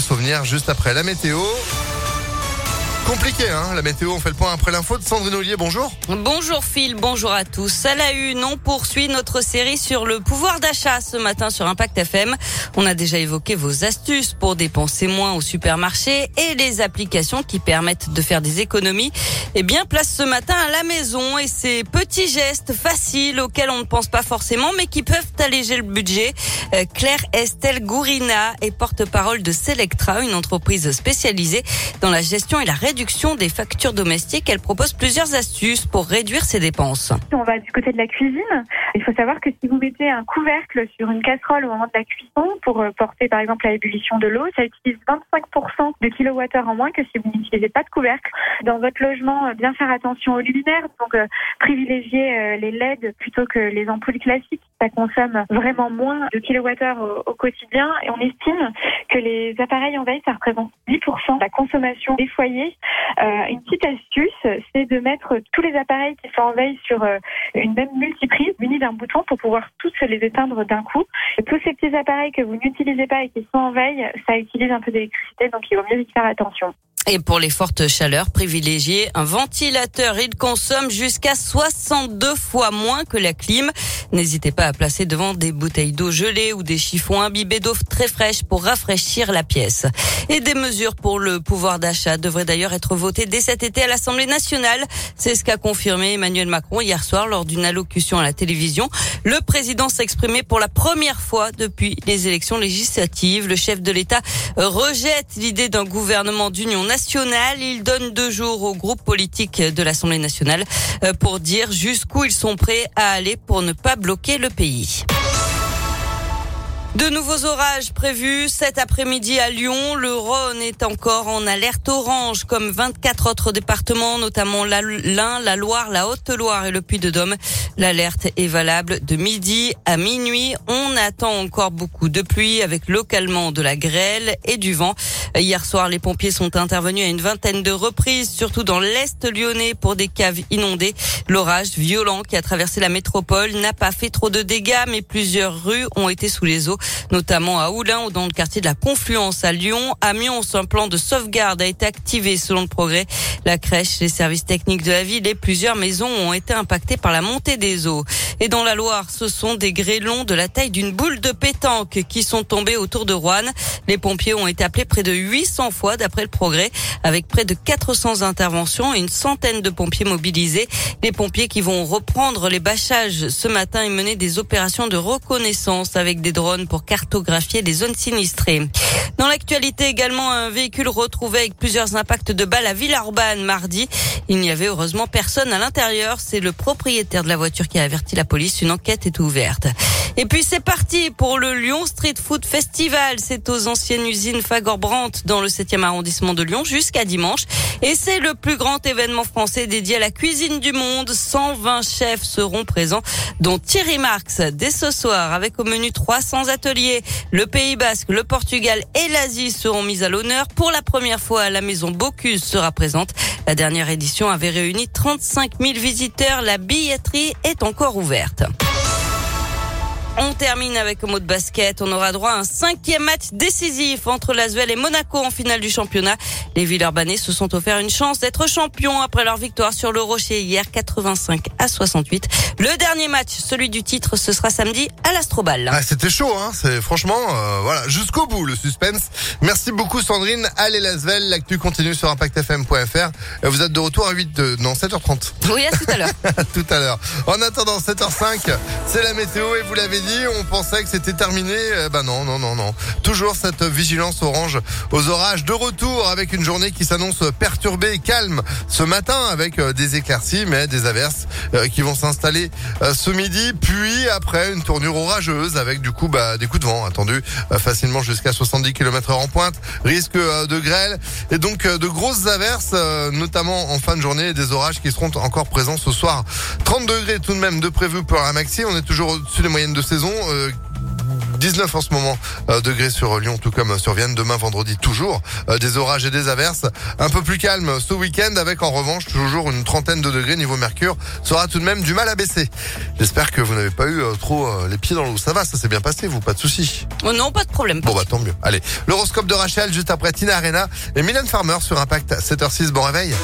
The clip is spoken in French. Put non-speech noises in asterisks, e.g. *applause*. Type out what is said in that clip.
souvenirs juste après la météo. Compliqué, hein, la météo. On fait le point après l'info de Sandrine Ollier. Bonjour. Bonjour Phil, bonjour à tous. À la une, on poursuit notre série sur le pouvoir d'achat ce matin sur Impact FM. On a déjà évoqué vos astuces pour dépenser moins au supermarché et les applications qui permettent de faire des économies. Eh bien, place ce matin à la maison et ces petits gestes faciles auxquels on ne pense pas forcément mais qui peuvent alléger le budget. Euh, Claire Estelle Gourina est porte-parole de Selectra, une entreprise spécialisée dans la gestion et la réduction des factures domestiques. Elle propose plusieurs astuces pour réduire ses dépenses. On va du côté de la cuisine. Il faut savoir que si vous mettez un couvercle sur une casserole au moment de la cuisson pour euh, porter par exemple à l'ébullition de l'eau, ça utilise 25% de kilowattheure en moins que si vous n'utilisez pas de couvercle. Dans votre logement, euh, bien faire attention aux luminaires, donc euh, privilégier les LED plutôt que les ampoules classiques. Ça consomme vraiment moins de kilowattheure au, au quotidien et on estime que les appareils en veille, ça représente 10% de la consommation des foyers. Euh, une petite astuce, c'est de mettre tous les appareils qui sont en veille sur euh, une même multiprise munis d'un bouton pour pouvoir tous les éteindre d'un coup. Et tous ces petits appareils que vous n'utilisez pas et qui sont en veille, ça utilise un peu d'électricité, donc il vaut mieux y faire attention. Et pour les fortes chaleurs, privilégiez un ventilateur. Il consomme jusqu'à 62 fois moins que la clim. N'hésitez pas à placer devant des bouteilles d'eau gelée ou des chiffons imbibés d'eau très fraîche pour rafraîchir la pièce. Et des mesures pour le pouvoir d'achat devraient d'ailleurs être votées dès cet été à l'Assemblée nationale. C'est ce qu'a confirmé Emmanuel Macron hier soir lors d'une allocution à la télévision. Le président s'exprimait pour la première fois depuis les élections législatives. Le chef de l'État rejette l'idée d'un gouvernement d'union nationale il donne deux jours au groupe politique de l'Assemblée nationale euh, pour dire jusqu'où ils sont prêts à aller pour ne pas bloquer le pays. De nouveaux orages prévus cet après-midi à Lyon. Le Rhône est encore en alerte orange, comme 24 autres départements, notamment l'Ain, la Loire, la Haute-Loire et le Puy-de-Dôme. L'alerte est valable de midi à minuit. On attend encore beaucoup de pluie avec localement de la grêle et du vent. Hier soir, les pompiers sont intervenus à une vingtaine de reprises, surtout dans l'Est lyonnais pour des caves inondées. L'orage violent qui a traversé la métropole n'a pas fait trop de dégâts, mais plusieurs rues ont été sous les eaux notamment à Oulin ou dans le quartier de la Confluence à Lyon. À Mions, un plan de sauvegarde a été activé selon le progrès. La crèche, les services techniques de la ville et plusieurs maisons ont été impactées par la montée des eaux. Et dans la Loire, ce sont des grêlons de la taille d'une boule de pétanque qui sont tombés autour de Rouen. Les pompiers ont été appelés près de 800 fois d'après le progrès, avec près de 400 interventions et une centaine de pompiers mobilisés. Les pompiers qui vont reprendre les bâchages ce matin et mener des opérations de reconnaissance avec des drones pour cartographier les zones sinistrées. Dans l'actualité également, un véhicule retrouvé avec plusieurs impacts de balles à Villeurbanne mardi. Il n'y avait heureusement personne à l'intérieur. C'est le propriétaire de la voiture qui a averti la police. Une enquête est ouverte. Et puis c'est parti pour le Lyon Street Food Festival. C'est aux anciennes usines Fagor-Brandt dans le 7e arrondissement de Lyon jusqu'à dimanche. Et c'est le plus grand événement français dédié à la cuisine du monde. 120 chefs seront présents, dont Thierry Marx dès ce soir avec au menu 300 Le Pays Basque, le Portugal et l'Asie seront mis à l'honneur. Pour la première fois, la maison Bocuse sera présente. La dernière édition avait réuni 35 000 visiteurs. La billetterie est encore ouverte. On termine avec un mot de basket. On aura droit à un cinquième match décisif entre l'Asvel et Monaco en finale du championnat. Les Villeurbanais se sont offert une chance d'être champions après leur victoire sur le Rocher hier 85 à 68. Le dernier match, celui du titre, ce sera samedi à l'Astrobal. Ah, c'était chaud, hein. C'est franchement, euh, voilà, jusqu'au bout le suspense. Merci beaucoup Sandrine. Allez l'Asvel, l'actu continue sur impactfm.fr. Vous êtes de retour à 8 de, non 7h30. Oui, à tout à l'heure. *laughs* tout à l'heure. En attendant 7h05, c'est la météo et vous l'avez dit on pensait que c'était terminé. Ben non, non, non, non. Toujours cette vigilance orange aux orages de retour avec une journée qui s'annonce perturbée et calme ce matin avec euh, des éclaircies mais des averses euh, qui vont s'installer ce midi. Puis après une tournure orageuse avec du coup bah, des coups de vent attendus facilement jusqu'à 70 km heure en pointe. Risque de grêle et donc de grosses averses notamment en fin de journée des orages qui seront encore présents ce soir. 30 degrés tout de même de prévu pour un maxi. On est toujours au-dessus des moyennes de saison. Euh, 19 en ce moment euh, degrés sur Lyon, tout comme sur Vienne. Demain, vendredi, toujours euh, des orages et des averses. Un peu plus calme ce week-end avec en revanche toujours une trentaine de degrés niveau mercure. Sera tout de même du mal à baisser. J'espère que vous n'avez pas eu euh, trop les pieds dans l'eau. Ça va, ça s'est bien passé, vous, pas de soucis. Oh non, pas de problème. Bon bah tant mieux. Allez, l'horoscope de Rachel juste après Tina Arena et Mylène Farmer sur Impact 7h06. Bon réveil.